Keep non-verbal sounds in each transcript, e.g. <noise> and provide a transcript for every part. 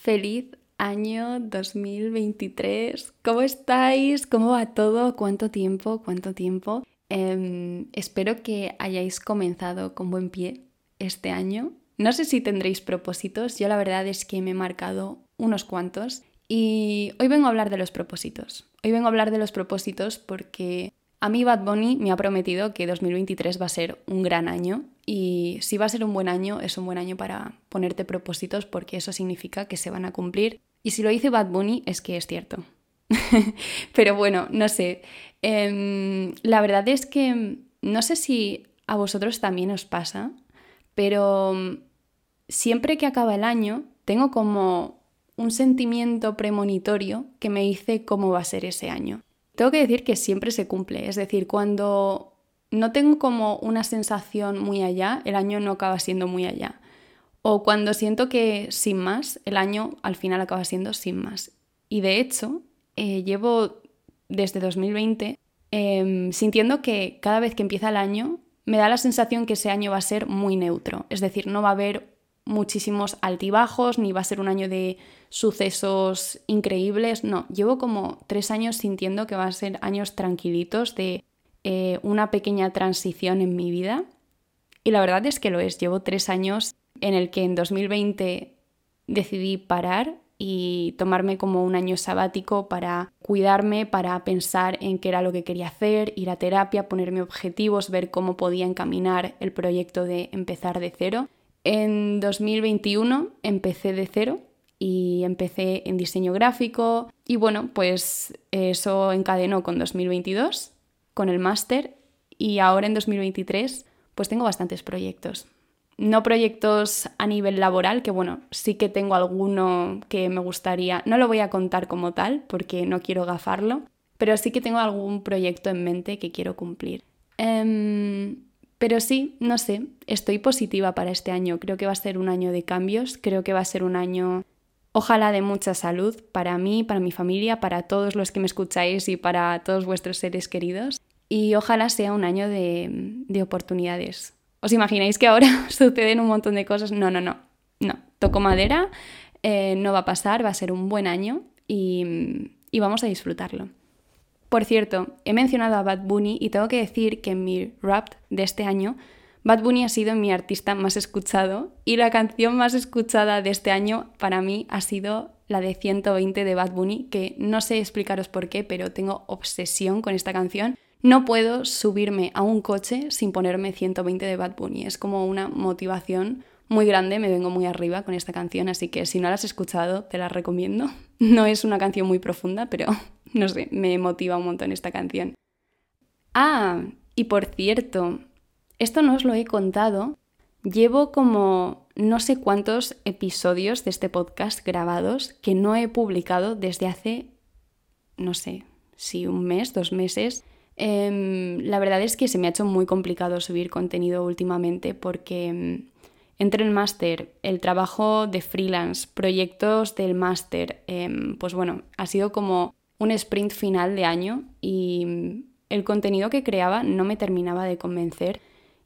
Feliz año 2023. ¿Cómo estáis? ¿Cómo va todo? ¿Cuánto tiempo? ¿Cuánto tiempo? Em, espero que hayáis comenzado con buen pie este año. No sé si tendréis propósitos, yo la verdad es que me he marcado unos cuantos y hoy vengo a hablar de los propósitos. Hoy vengo a hablar de los propósitos porque a mí Bad Bunny me ha prometido que 2023 va a ser un gran año y si va a ser un buen año, es un buen año para ponerte propósitos porque eso significa que se van a cumplir. Y si lo dice Bad Bunny es que es cierto. <laughs> Pero bueno, no sé. Em, la verdad es que no sé si a vosotros también os pasa, pero siempre que acaba el año tengo como un sentimiento premonitorio que me dice cómo va a ser ese año. Tengo que decir que siempre se cumple, es decir, cuando no tengo como una sensación muy allá, el año no acaba siendo muy allá. O cuando siento que sin más, el año al final acaba siendo sin más. Y de hecho, eh, llevo desde 2020 em, sintiendo que cada vez que empieza el año, me da la sensación que ese año va a ser muy neutro. Es decir, no va a haber muchísimos altibajos, ni va a ser un año de sucesos increíbles. No, llevo como tres años sintiendo que va a ser años tranquilitos de eh, una pequeña transición en mi vida. Y la verdad es que lo es. Llevo tres años en el que en 2020 decidí parar y tomarme como un año sabático para cuidarme, para pensar en qué era lo que quería hacer, ir a terapia, ponerme objetivos, ver cómo podía encaminar el proyecto de empezar de cero. En 2021 empecé de cero y empecé en diseño gráfico y bueno, pues eso encadenó con 2022, con el máster y ahora en 2023 pues tengo bastantes proyectos. No proyectos a nivel laboral, que bueno, sí que tengo alguno que me gustaría, no lo voy a contar como tal porque no quiero gafarlo, pero sí que tengo algún proyecto en mente que quiero cumplir. Em, pero sí, no sé, estoy positiva para este año. Creo que va a ser un año de cambios, creo que va a ser un año, ojalá, de mucha salud para mí, para mi familia, para todos los que me escucháis y para todos vuestros seres queridos. Y ojalá sea un año de, oportunidades. ¿Os imagináis que ahora <laughs> suceden un montón de cosas? No, no, no, no. Toco madera, eh, no va a pasar, va a ser un buen año y vamos a disfrutarlo. Por cierto, he mencionado a Bad Bunny y tengo que decir que en mi rap de este año, Bad Bunny ha sido mi artista más escuchado y la canción más escuchada de este año para mí ha sido la de 120 de Bad Bunny, que no sé explicaros por qué, pero tengo obsesión con esta canción. No puedo subirme a un coche sin ponerme 120 de Bad Bunny. Es como una motivación muy grande, me vengo muy arriba con esta canción, así que si no la has escuchado, te la recomiendo. <laughs> No es una canción muy profunda, pero <laughs> no sé, me motiva un montón esta canción. Ah, y por cierto, esto no os lo he contado. Llevo como no sé cuántos episodios de este podcast grabados que no he publicado desde hace, no sé, si un mes, dos meses. Em, la verdad es que se me ha hecho muy complicado subir contenido últimamente porque em, entre el máster, el trabajo de freelance, proyectos del máster, em, pues bueno, ha sido como un sprint final de año y el contenido que creaba no me terminaba de convencer.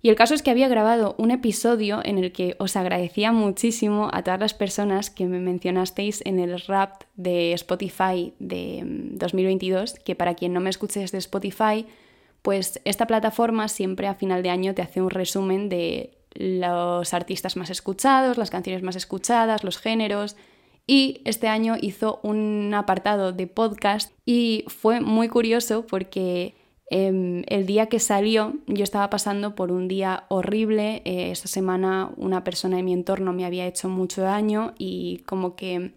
Y el caso es que había grabado un episodio en el que os agradecía muchísimo a todas las personas que me mencionasteis en el rap de Spotify de 2022, mm, que para quien no me escuche desde Spotify, pues esta plataforma siempre a final de año te hace un resumen de los artistas más escuchados, las canciones más escuchadas, los géneros, y este año hizo un apartado de podcast y fue muy curioso porque em, el día que salió yo estaba pasando por un día horrible, eh, esa semana una persona de mi entorno me había hecho mucho daño y como que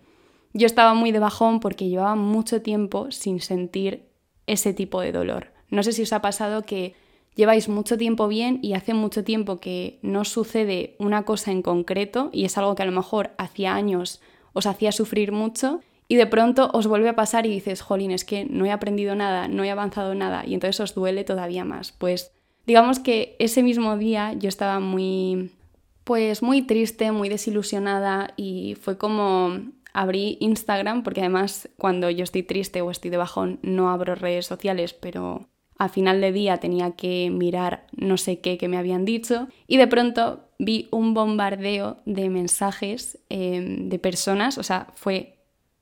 yo estaba muy de bajón porque llevaba mucho tiempo sin sentir ese tipo de dolor. No sé si os ha pasado que lleváis mucho tiempo bien y hace mucho tiempo que no sucede una cosa en concreto y es algo que a lo mejor hacía años os hacía sufrir mucho y de pronto os vuelve a pasar y dices, jolín, es que no he aprendido nada, no he avanzado nada y entonces os duele todavía más. Pues digamos que ese mismo día yo estaba muy, pues muy triste, muy desilusionada y fue como abrí Instagram porque además cuando yo estoy triste o estoy de bajón no abro redes sociales, pero a final de día tenía que mirar no sé qué que me habían dicho y de pronto vi un bombardeo de mensajes em, de personas, o sea, fue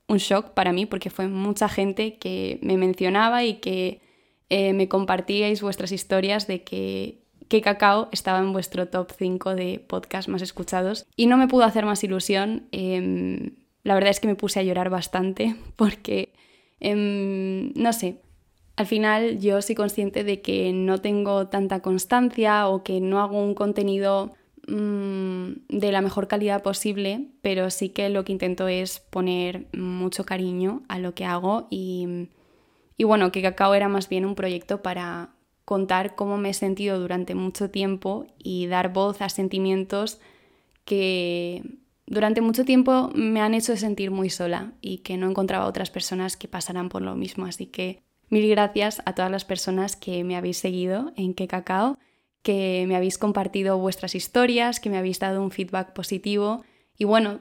un shock para mí porque fue mucha gente que me mencionaba y que eh, me compartíais vuestras historias de que que Cacao estaba en vuestro top 5 de podcast más escuchados y no me pudo hacer más ilusión. Em, la verdad es que me puse a llorar bastante <laughs> porque, em, no sé, al final yo soy consciente de que no tengo tanta constancia o que no hago un contenido de la mejor calidad posible, pero sí que lo que intento es poner mucho cariño a lo que hago y, y bueno, que Cacao era más bien un proyecto para contar cómo me he sentido durante mucho tiempo y dar voz a sentimientos que durante mucho tiempo me han hecho sentir muy sola y que no encontraba otras personas que pasaran por lo mismo. Así que mil gracias a todas las personas que me habéis seguido en Que Cacao, que me habéis compartido vuestras historias, que me habéis dado un feedback positivo. Y bueno,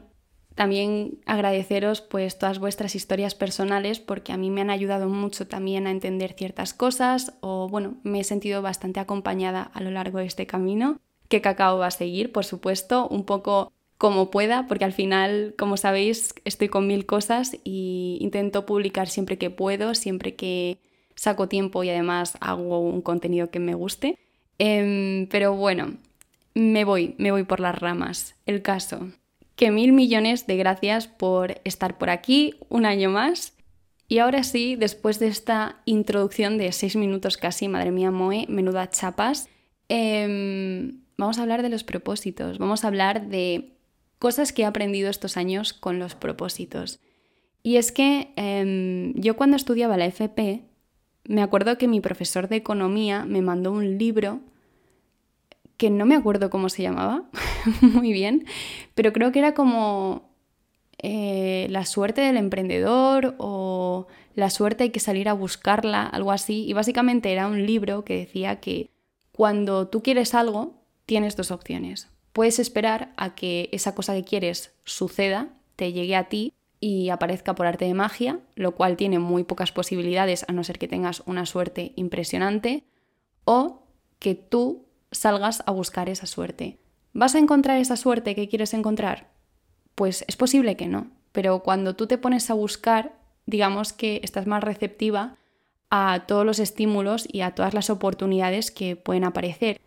también agradeceros pues todas vuestras historias personales porque a mí me han ayudado mucho también a entender ciertas cosas o bueno, me he sentido bastante acompañada a lo largo de este camino que Cacao va a seguir, por supuesto, un poco como pueda, porque al final, como sabéis, estoy con mil cosas y intento publicar siempre que puedo, siempre que saco tiempo y además hago un contenido que me guste. Em, pero bueno, me voy, me voy por las ramas. El caso, que mil millones de gracias por estar por aquí un año más. Y ahora sí, después de esta introducción de seis minutos casi, madre mía, Moe, menuda chapas, em, vamos a hablar de los propósitos, vamos a hablar de cosas que he aprendido estos años con los propósitos. Y es que em, yo cuando estudiaba la FP, me acuerdo que mi profesor de economía me mandó un libro que no me acuerdo cómo se llamaba <laughs> muy bien, pero creo que era como eh, la suerte del emprendedor o la suerte hay que salir a buscarla, algo así. Y básicamente era un libro que decía que cuando tú quieres algo, tienes dos opciones. Puedes esperar a que esa cosa que quieres suceda, te llegue a ti y aparezca por arte de magia, lo cual tiene muy pocas posibilidades a no ser que tengas una suerte impresionante, o que tú salgas a buscar esa suerte. ¿Vas a encontrar esa suerte que quieres encontrar? Pues es posible que no, pero cuando tú te pones a buscar, digamos que estás más receptiva a todos los estímulos y a todas las oportunidades que pueden aparecer.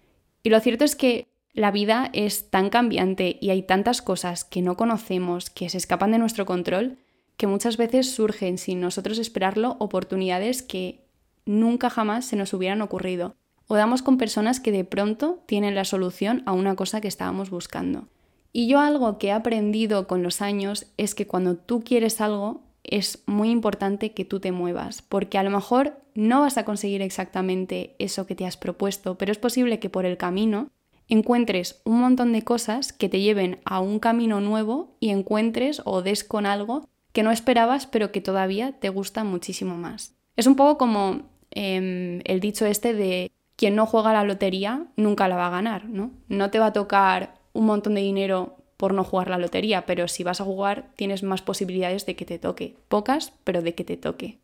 Y lo cierto es que la vida es tan cambiante y hay tantas cosas que no conocemos, que se escapan de nuestro control, que muchas veces surgen sin nosotros esperarlo oportunidades que nunca jamás se nos hubieran ocurrido o damos con personas que de pronto tienen la solución a una cosa que estábamos buscando. Y yo algo que he aprendido con los años es que cuando tú quieres algo es muy importante que tú te muevas, porque a lo mejor no vas a conseguir exactamente eso que te has propuesto, pero es posible que por el camino encuentres un montón de cosas que te lleven a un camino nuevo y encuentres o des con algo que no esperabas pero que todavía te gusta muchísimo más. Es un poco como em, el dicho este de quien no juega la lotería nunca la va a ganar, ¿no? No te va a tocar un montón de dinero por no jugar la lotería, pero si vas a jugar tienes más posibilidades de que te toque. Pocas, pero de que te toque.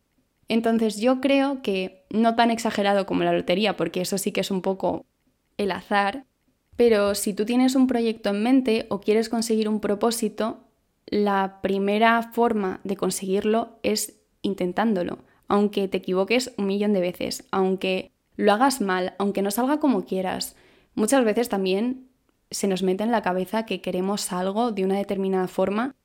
Entonces yo creo que no tan exagerado como la lotería, porque eso sí que es un poco el azar, pero si tú tienes un proyecto en mente o quieres conseguir un propósito, la primera forma de conseguirlo es intentándolo, aunque te equivoques un millón de veces, aunque lo hagas mal, aunque no salga como quieras. Muchas veces también se nos mete en la cabeza que queremos algo de una determinada forma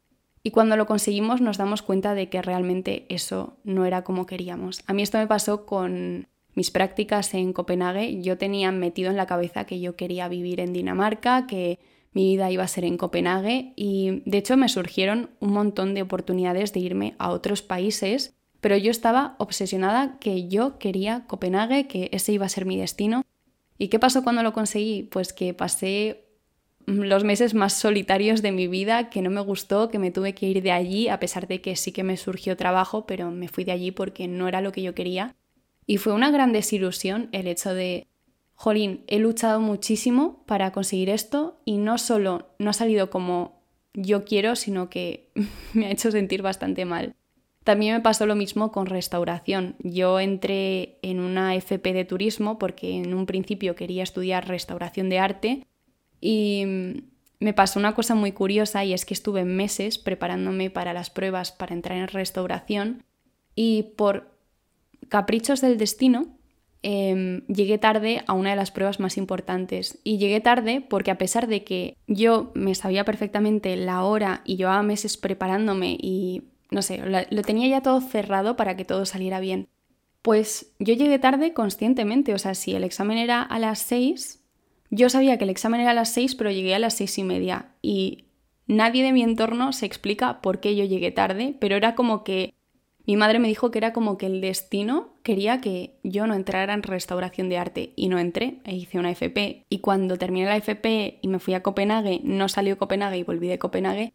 y cuando lo conseguimos nos damos cuenta de que realmente eso no era como queríamos. A mí esto me pasó con mis prácticas en Copenhague. Yo tenía metido en la cabeza que yo quería vivir en Dinamarca, que mi vida iba a ser en Copenhague y de hecho me surgieron un montón de oportunidades de irme a otros países pero yo estaba obsesionada que yo quería Copenhague, que ese iba a ser mi destino. ¿Y qué pasó cuando lo conseguí? Pues que pasé los meses más solitarios de mi vida, que no me gustó, que me tuve que ir de allí, a pesar de que sí que me surgió trabajo, pero me fui de allí porque no era lo que yo quería. Y fue una gran desilusión el hecho de, jolín, he luchado muchísimo para conseguir esto y no solo no ha salido como yo quiero, sino que <laughs> me ha hecho sentir bastante mal. También me pasó lo mismo con restauración. Yo entré en una FP de turismo porque en un principio quería estudiar restauración de arte, Y me pasó una cosa muy curiosa y es que estuve meses preparándome para las pruebas para entrar en restauración y por caprichos del destino em, llegué tarde a una de las pruebas más importantes. Y llegué tarde porque a pesar de que yo me sabía perfectamente la hora y llevaba meses preparándome y no sé, lo tenía ya todo cerrado para que todo saliera bien. Pues yo llegué tarde conscientemente, o sea, si el examen era a las 6, yo sabía que el examen era a las 6, pero llegué a las seis y media. Y nadie de mi entorno se explica por qué yo llegué tarde, pero era como que mi madre me dijo que era como que el destino quería que yo no entrara en restauración de arte. Y no entré e hice una FP y cuando terminé la FP y me fui a Copenhague, no salió Copenhague y volví de Copenhague,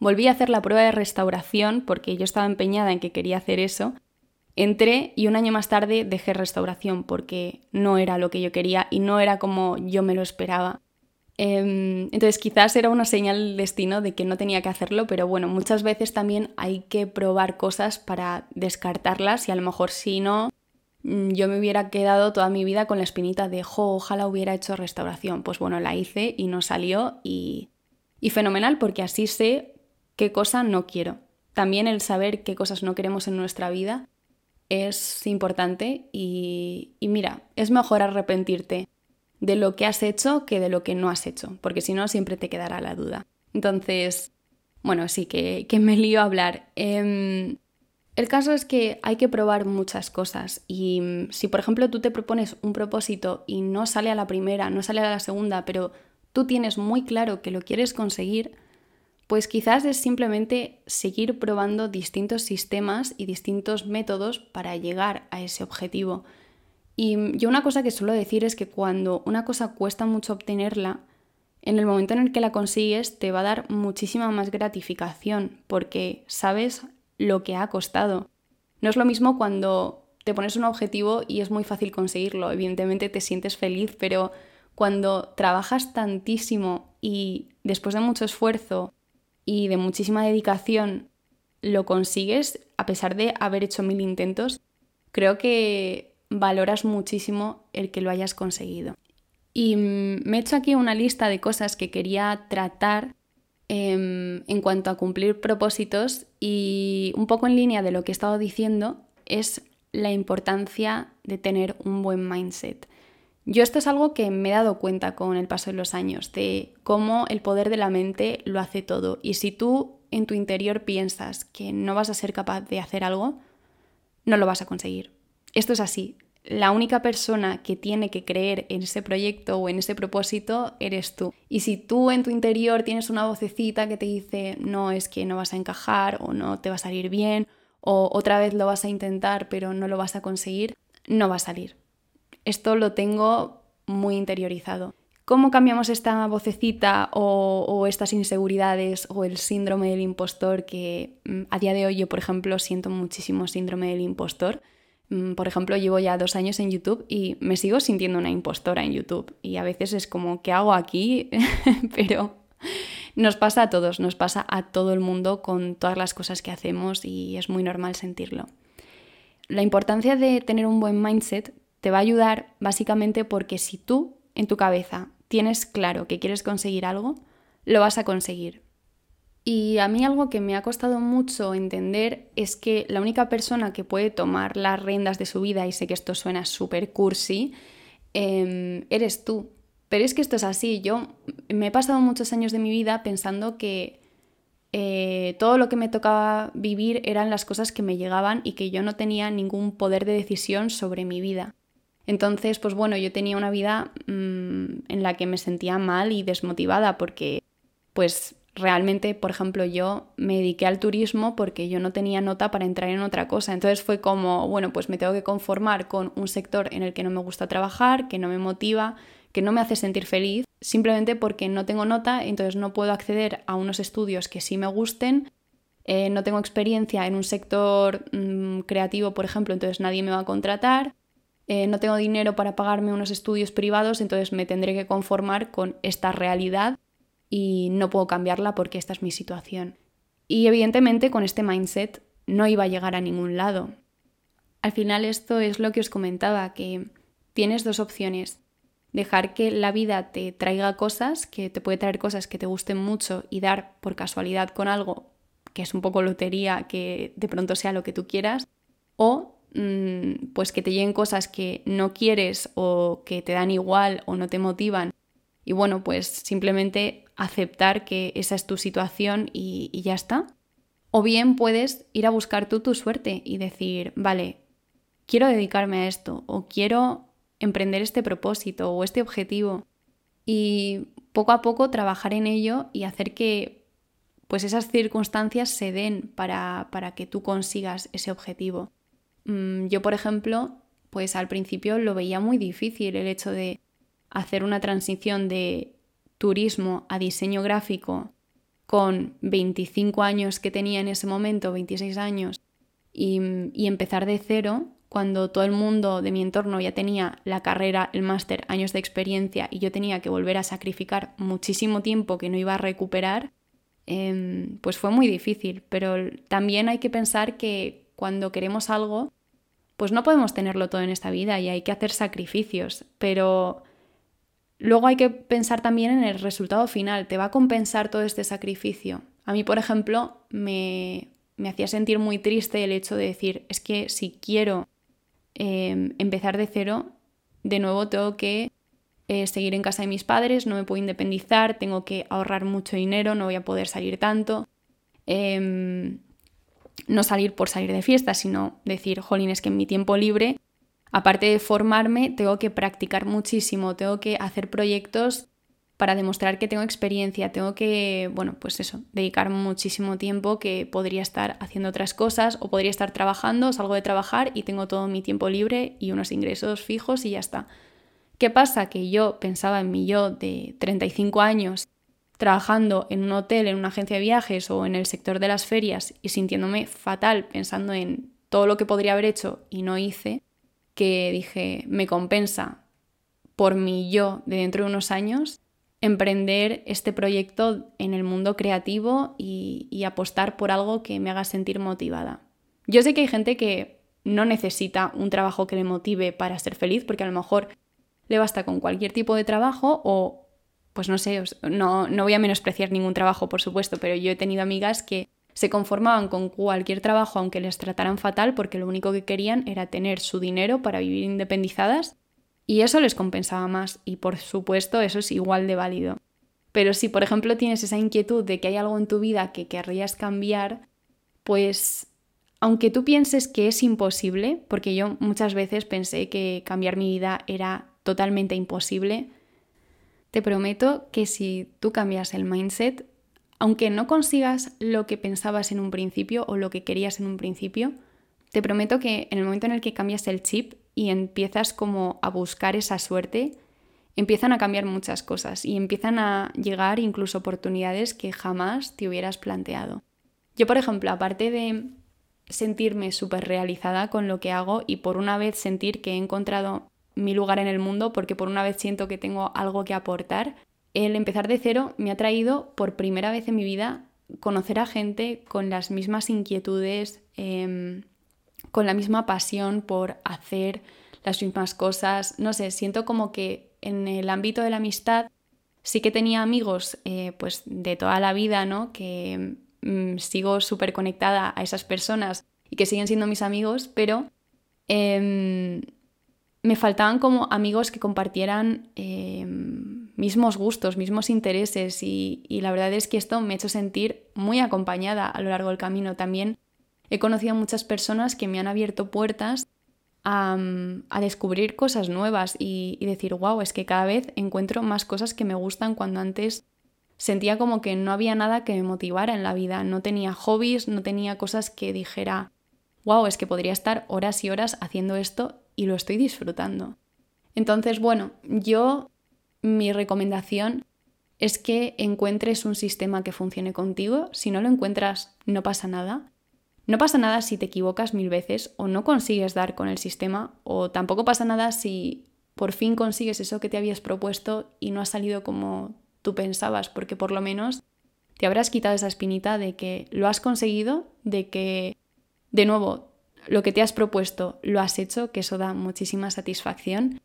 volví a hacer la prueba de restauración porque yo estaba empeñada en que quería hacer eso Entré y un año más tarde dejé restauración porque no era lo que yo quería y no era como yo me lo esperaba. Em, entonces quizás era una señal del destino de que no tenía que hacerlo, pero bueno, muchas veces también hay que probar cosas para descartarlas y a lo mejor si no, mm, yo me hubiera quedado toda mi vida con la espinita de, jo, ojalá hubiera hecho restauración. Pues bueno, la hice y no salió y, y fenomenal porque así sé qué cosa no quiero. También el saber qué cosas no queremos en nuestra vida es importante y, mira, es mejor arrepentirte de lo que has hecho que de lo que no has hecho, porque si no siempre te quedará la duda. Entonces, bueno, sí que, me lío a hablar. Em, el caso es que hay que probar muchas cosas y mm, si por ejemplo tú te propones un propósito y no sale a la primera, no sale a la segunda, pero tú tienes muy claro que lo quieres conseguir, pues quizás es simplemente seguir probando distintos sistemas y distintos métodos para llegar a ese objetivo. Y yo una cosa que suelo decir es que cuando una cosa cuesta mucho obtenerla, en el momento en el que la consigues te va a dar muchísima más gratificación porque sabes lo que ha costado. No es lo mismo cuando te pones un objetivo y es muy fácil conseguirlo, evidentemente te sientes feliz, pero cuando trabajas tantísimo y después de mucho esfuerzo y de muchísima dedicación lo consigues, a pesar de haber hecho mil intentos, creo que valoras muchísimo el que lo hayas conseguido. Y mm, me he hecho aquí una lista de cosas que quería tratar em, en cuanto a cumplir propósitos y un poco en línea de lo que he estado diciendo es la importancia de tener un buen mindset. Yo esto es algo que me he dado cuenta con el paso de los años, de cómo el poder de la mente lo hace todo. Y si tú en tu interior piensas que no vas a ser capaz de hacer algo, no lo vas a conseguir. Esto es así. La única persona que tiene que creer en ese proyecto o en ese propósito eres tú. Y si tú en tu interior tienes una vocecita que te dice, no, es que no vas a encajar o no te va a salir bien o otra vez lo vas a intentar pero no lo vas a conseguir, no va a salir. Esto lo tengo muy interiorizado. ¿Cómo cambiamos esta vocecita o, estas inseguridades o el síndrome del impostor que mm, a día de hoy yo, por ejemplo, siento muchísimo síndrome del impostor? Mm, por ejemplo, llevo ya dos años en YouTube y me sigo sintiendo una impostora en YouTube. Y a veces es como, ¿qué hago aquí? <laughs> Pero nos pasa a todos, nos pasa a todo el mundo con todas las cosas que hacemos y es muy normal sentirlo. La importancia de tener un buen mindset te va a ayudar básicamente porque si tú en tu cabeza tienes claro que quieres conseguir algo, lo vas a conseguir. Y a mí algo que me ha costado mucho entender es que la única persona que puede tomar las riendas de su vida, y sé que esto suena súper cursi, em, eres tú. Pero es que esto es así. Yo me he pasado muchos años de mi vida pensando que eh, todo lo que me tocaba vivir eran las cosas que me llegaban y que yo no tenía ningún poder de decisión sobre mi vida. Entonces, pues bueno, yo tenía una vida mm, en la que me sentía mal y desmotivada porque, pues realmente, por ejemplo, yo me dediqué al turismo porque yo no tenía nota para entrar en otra cosa. Entonces fue como, bueno, pues me tengo que conformar con un sector en el que no me gusta trabajar, que no me motiva, que no me hace sentir feliz, simplemente porque no tengo nota, entonces no puedo acceder a unos estudios que sí me gusten. Eh, no tengo experiencia en un sector mm, creativo, por ejemplo, entonces nadie me va a contratar. Eh, no tengo dinero para pagarme unos estudios privados, entonces me tendré que conformar con esta realidad y no puedo cambiarla porque esta es mi situación. Y evidentemente con este mindset no iba a llegar a ningún lado. Al final esto es lo que os comentaba, que tienes dos opciones. dejar que la vida te traiga cosas, que te puede traer cosas que te gusten mucho y dar por casualidad con algo que es un poco lotería, que de pronto sea lo que tú quieras, o pues que te lleguen cosas que no quieres o que te dan igual o no te motivan. Y bueno, pues simplemente aceptar que esa es tu situación y, y ya está. O bien puedes ir a buscar tú tu suerte y decir, vale, quiero dedicarme a esto o quiero emprender este propósito o este objetivo y poco a poco trabajar en ello y hacer que pues esas circunstancias se den para, para que tú consigas ese objetivo. Mm, yo, por ejemplo, pues al principio lo veía muy difícil el hecho de hacer una transición de turismo a diseño gráfico con 25 años que tenía en ese momento, 26 años, y, empezar de cero cuando todo el mundo de mi entorno ya tenía la carrera, el máster, años de experiencia y yo tenía que volver a sacrificar muchísimo tiempo que no iba a recuperar, em, pues fue muy difícil. Pero también hay que pensar que cuando queremos algo, pues no podemos tenerlo todo en esta vida y hay que hacer sacrificios. Pero luego hay que pensar también en el resultado final. ¿Te va a compensar todo este sacrificio? A mí, por ejemplo, me, me hacía sentir muy triste el hecho de decir, es que si quiero Em, empezar de cero, de nuevo tengo que eh, seguir en casa de mis padres, no me puedo independizar, tengo que ahorrar mucho dinero, no voy a poder salir tanto. Em, no salir por salir de fiesta, sino decir, jolín, es que en mi tiempo libre, aparte de formarme, tengo que practicar muchísimo, tengo que hacer proyectos para demostrar que tengo experiencia, tengo que, bueno, pues eso, dedicar muchísimo tiempo que podría estar haciendo otras cosas o podría estar trabajando, salgo de trabajar y tengo todo mi tiempo libre y unos ingresos fijos y ya está. ¿Qué pasa? Que yo pensaba en mi yo de 35 años trabajando en un hotel, en una agencia de viajes o en el sector de las ferias y sintiéndome fatal pensando en todo lo que podría haber hecho y no hice, que dije, me compensa por mi yo de dentro de unos años emprender este proyecto en el mundo creativo y, apostar por algo que me haga sentir motivada. Yo sé que hay gente que no necesita un trabajo que le motive para ser feliz, porque a lo mejor le basta con cualquier tipo de trabajo o, pues no sé, no, no voy a menospreciar ningún trabajo, por supuesto, pero yo he tenido amigas que se conformaban con cualquier trabajo aunque les trataran fatal porque lo único que querían era tener su dinero para vivir independizadas y eso les compensaba más y por supuesto eso es igual de válido. Pero si por ejemplo tienes esa inquietud de que hay algo en tu vida que querrías cambiar, pues aunque tú pienses que es imposible, porque yo muchas veces pensé que cambiar mi vida era totalmente imposible, te prometo que si tú cambias el mindset, aunque no consigas lo que pensabas en un principio o lo que querías en un principio, te prometo que en el momento en el que cambias el chip y empiezas como a buscar esa suerte, empiezan a cambiar muchas cosas y empiezan a llegar incluso oportunidades que jamás te hubieras planteado. Yo, por ejemplo, aparte de sentirme súper realizada con lo que hago y por una vez sentir que he encontrado mi lugar en el mundo, porque por una vez siento que tengo algo que aportar, el empezar de cero me ha traído por primera vez en mi vida conocer a gente con las mismas inquietudes, em, con la misma pasión por hacer las mismas cosas. No sé, siento como que en el ámbito de la amistad sí que tenía amigos eh, pues de toda la vida, ¿no? Que mm, sigo súper conectada a esas personas y que siguen siendo mis amigos, pero em, me faltaban como amigos que compartieran em, mismos gustos, mismos intereses y, y la verdad es que esto me ha hecho sentir muy acompañada a lo largo del camino. También He conocido a muchas personas que me han abierto puertas a, descubrir cosas nuevas y, decir, wow, es que cada vez encuentro más cosas que me gustan cuando antes sentía como que no había nada que me motivara en la vida, no tenía hobbies, no tenía cosas que dijera, wow, es que podría estar horas y horas haciendo esto y lo estoy disfrutando. Entonces, bueno, yo mi recomendación es que encuentres un sistema que funcione contigo. Si no lo encuentras, no pasa nada. No pasa nada si te equivocas mil veces o no consigues dar con el sistema o tampoco pasa nada si por fin consigues eso que te habías propuesto y no ha salido como tú pensabas, porque por lo menos te habrás quitado esa espinita de que lo has conseguido, de que, de nuevo, lo que te has propuesto lo has hecho, que eso da muchísima satisfacción.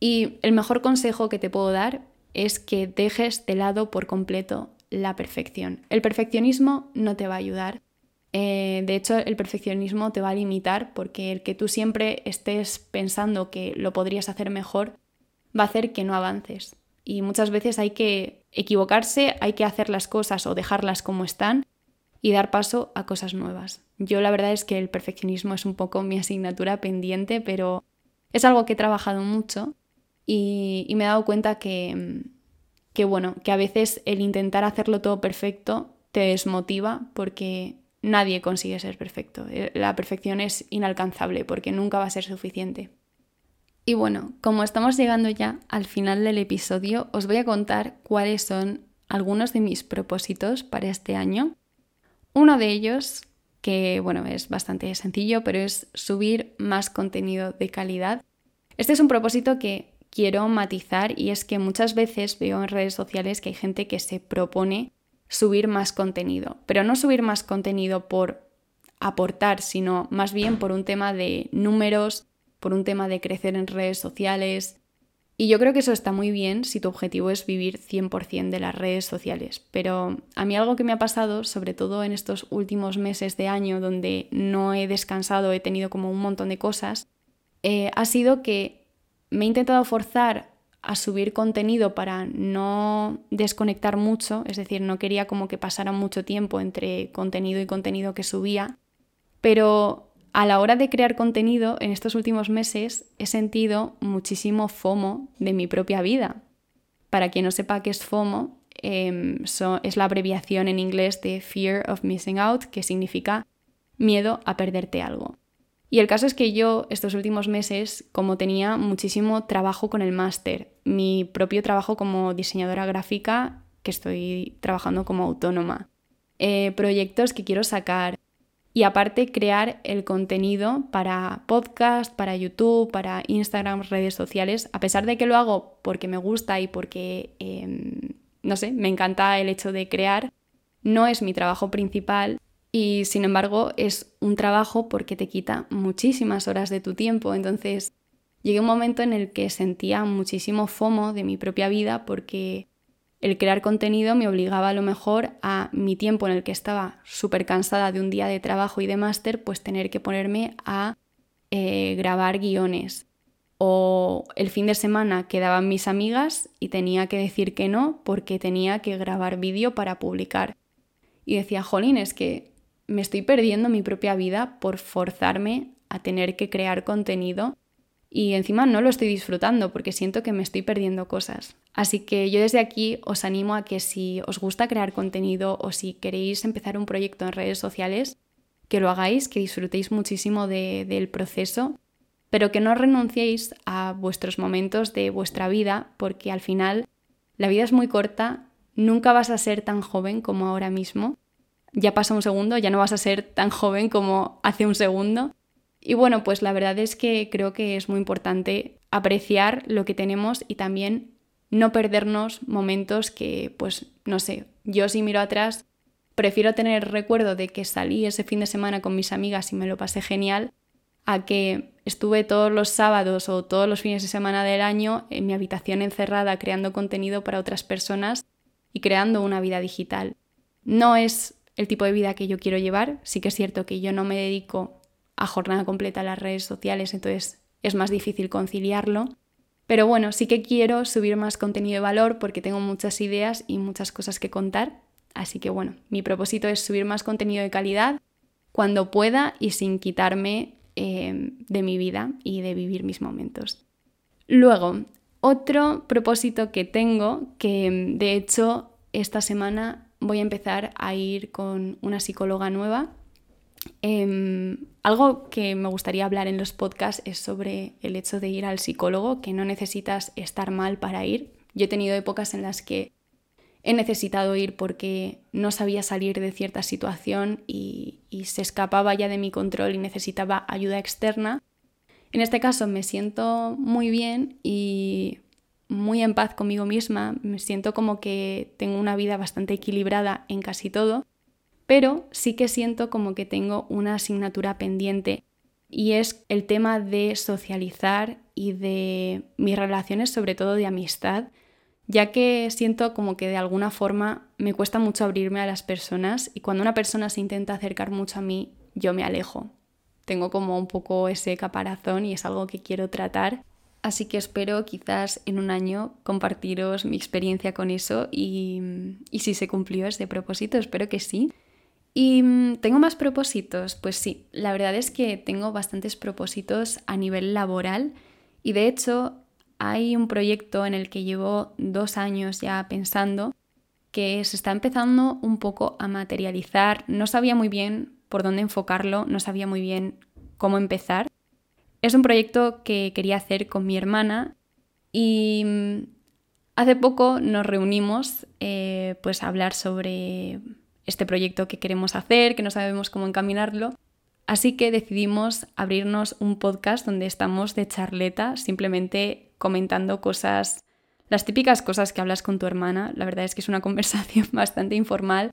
Y el mejor consejo que te puedo dar es que dejes de lado por completo la perfección. El perfeccionismo no te va a ayudar. Eh, de hecho, el perfeccionismo te va a limitar porque el que tú siempre estés pensando que lo podrías hacer mejor va a hacer que no avances. Y muchas veces hay que equivocarse, hay que hacer las cosas o dejarlas como están y dar paso a cosas nuevas. Yo la verdad es que el perfeccionismo es un poco mi asignatura pendiente, pero es algo que he trabajado mucho y, me he dado cuenta que, que, bueno, que a veces el intentar hacerlo todo perfecto te desmotiva porque nadie consigue ser perfecto. Eh, la perfección es inalcanzable porque nunca va a ser suficiente. Y bueno, como estamos llegando ya al final del episodio, os voy a contar cuáles son algunos de mis propósitos para este año. Uno de ellos, que bueno, es bastante sencillo, pero es subir más contenido de calidad. Este es un propósito que quiero matizar y es que muchas veces veo en redes sociales que hay gente que se propone subir más contenido, pero no subir más contenido por aportar, sino más bien por un tema de números, por un tema de crecer en redes sociales. Y yo creo que eso está muy bien si tu objetivo es vivir 100% de las redes sociales. Pero a mí algo que me ha pasado, sobre todo en estos últimos meses de año donde no he descansado, he tenido como un montón de cosas, eh, ha sido que me he intentado forzar a subir contenido para no desconectar mucho, es decir, no quería como que pasara mucho tiempo entre contenido y contenido que subía, pero a la hora de crear contenido en estos últimos meses he sentido muchísimo FOMO de mi propia vida. Para quien no sepa qué es FOMO, em, es la abreviación en inglés de Fear of Missing Out, que significa miedo a perderte algo. Y el caso es que yo estos últimos meses, como tenía muchísimo trabajo con el máster, mi propio trabajo como diseñadora gráfica, que estoy trabajando como autónoma, eh, proyectos que quiero sacar, y aparte crear el contenido para podcast, para YouTube, para Instagram, redes sociales, a pesar de que lo hago porque me gusta y porque, em, no sé, me encanta el hecho de crear, no es mi trabajo principal y sin embargo es un trabajo porque te quita muchísimas horas de tu tiempo. Entonces llegué a un momento en el que sentía muchísimo FOMO de mi propia vida porque el crear contenido me obligaba a lo mejor a mi tiempo en el que estaba súper cansada de un día de trabajo y de máster, pues tener que ponerme a eh, grabar guiones. O el fin de semana quedaban mis amigas y tenía que decir que no porque tenía que grabar vídeo para publicar. Y decía, jolín, es que me estoy perdiendo mi propia vida por forzarme a tener que crear contenido y encima no lo estoy disfrutando porque siento que me estoy perdiendo cosas. Así que yo desde aquí os animo a que si os gusta crear contenido o si queréis empezar un proyecto en redes sociales, que lo hagáis, que disfrutéis muchísimo del proceso, pero que no renunciéis a vuestros momentos de vuestra vida porque al final la vida es muy corta, nunca vas a ser tan joven como ahora mismo. Ya pasa un segundo, ya no vas a ser tan joven como hace un segundo y bueno, pues la verdad es que creo que es muy importante apreciar lo que tenemos y también no perdernos momentos que, pues, no sé, yo si miro atrás, prefiero tener recuerdo de que salí ese fin de semana con mis amigas y me lo pasé genial, a que estuve todos los sábados o todos los fines de semana del año en mi habitación encerrada creando contenido para otras personas y creando una vida digital. No es el tipo de vida que yo quiero llevar, sí que es cierto que yo no me dedico a jornada completa las redes sociales, entonces es más difícil conciliarlo. Pero bueno, sí que quiero subir más contenido de valor porque tengo muchas ideas y muchas cosas que contar. Así que bueno, mi propósito es subir más contenido de calidad cuando pueda y sin quitarme eh, de mi vida y de vivir mis momentos. Luego, otro propósito que tengo, que de hecho esta semana voy a empezar a ir con una psicóloga nueva Em, algo que me gustaría hablar en los podcasts es sobre el hecho de ir al psicólogo, que no necesitas estar mal para ir. Yo he tenido épocas en las que he necesitado ir porque no sabía salir de cierta situación y, y se escapaba ya de mi control y necesitaba ayuda externa. En este caso me siento muy bien y muy en paz conmigo misma, me siento como que tengo una vida bastante equilibrada en casi todo pero sí que siento como que tengo una asignatura pendiente y es el tema de socializar y de mis relaciones, sobre todo de amistad, ya que siento como que de alguna forma me cuesta mucho abrirme a las personas y cuando una persona se intenta acercar mucho a mí, yo me alejo. Tengo como un poco ese caparazón y es algo que quiero tratar. Así que espero quizás en un año compartiros mi experiencia con eso y, y si se cumplió ese propósito, espero que sí. ¿Y mm, tengo más propósitos? Pues sí, la verdad es que tengo bastantes propósitos a nivel laboral y de hecho hay un proyecto en el que llevo dos años ya pensando que se está empezando un poco a materializar. No sabía muy bien por dónde enfocarlo, no sabía muy bien cómo empezar. Es un proyecto que quería hacer con mi hermana y mm, hace poco nos reunimos eh, pues a hablar sobre este proyecto que queremos hacer, que no sabemos cómo encaminarlo. Así que decidimos abrirnos un podcast donde estamos de charleta, simplemente comentando cosas, las típicas cosas que hablas con tu hermana. La verdad es que es una <laughs> conversación bastante informal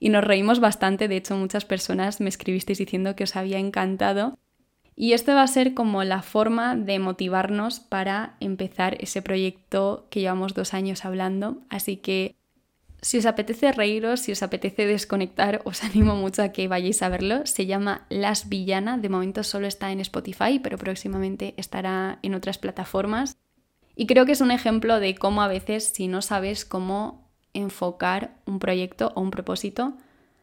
y nos reímos bastante. De hecho, muchas personas me escribisteis diciendo que os había encantado. Y esto va a ser como la forma de motivarnos para empezar ese proyecto que llevamos dos años hablando. Así que si os apetece reíros, si os apetece desconectar, <laughs> os animo mucho a que vayáis a verlo. Se llama Las Villana, de momento solo está en Spotify, pero próximamente estará en otras plataformas. Y creo que es un ejemplo de cómo a veces si no sabes cómo enfocar un proyecto o un propósito,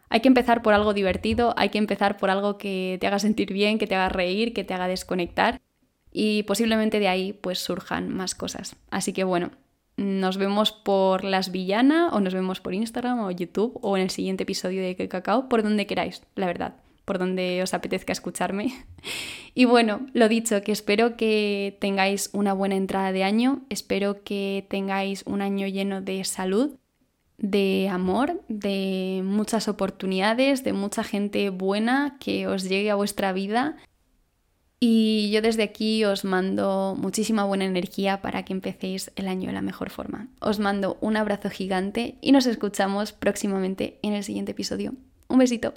hay que empezar por algo divertido, hay que empezar por algo que te haga sentir bien, que te haga reír, que te haga desconectar y posiblemente de ahí pues surjan más cosas. Así que bueno, nos vemos por Las Villana o nos vemos por Instagram o YouTube o en el siguiente episodio de Que Cacao, por donde queráis, la verdad, por donde os apetezca escucharme. <laughs> Y bueno, lo dicho, que espero que tengáis una buena entrada de año, espero que tengáis un año lleno de salud, de amor, de muchas oportunidades, de mucha gente buena que os llegue a vuestra vida y yo desde aquí os mando muchísima buena energía para que empecéis el año de la mejor forma. Os mando un abrazo gigante y nos escuchamos próximamente en el siguiente episodio. Un besito.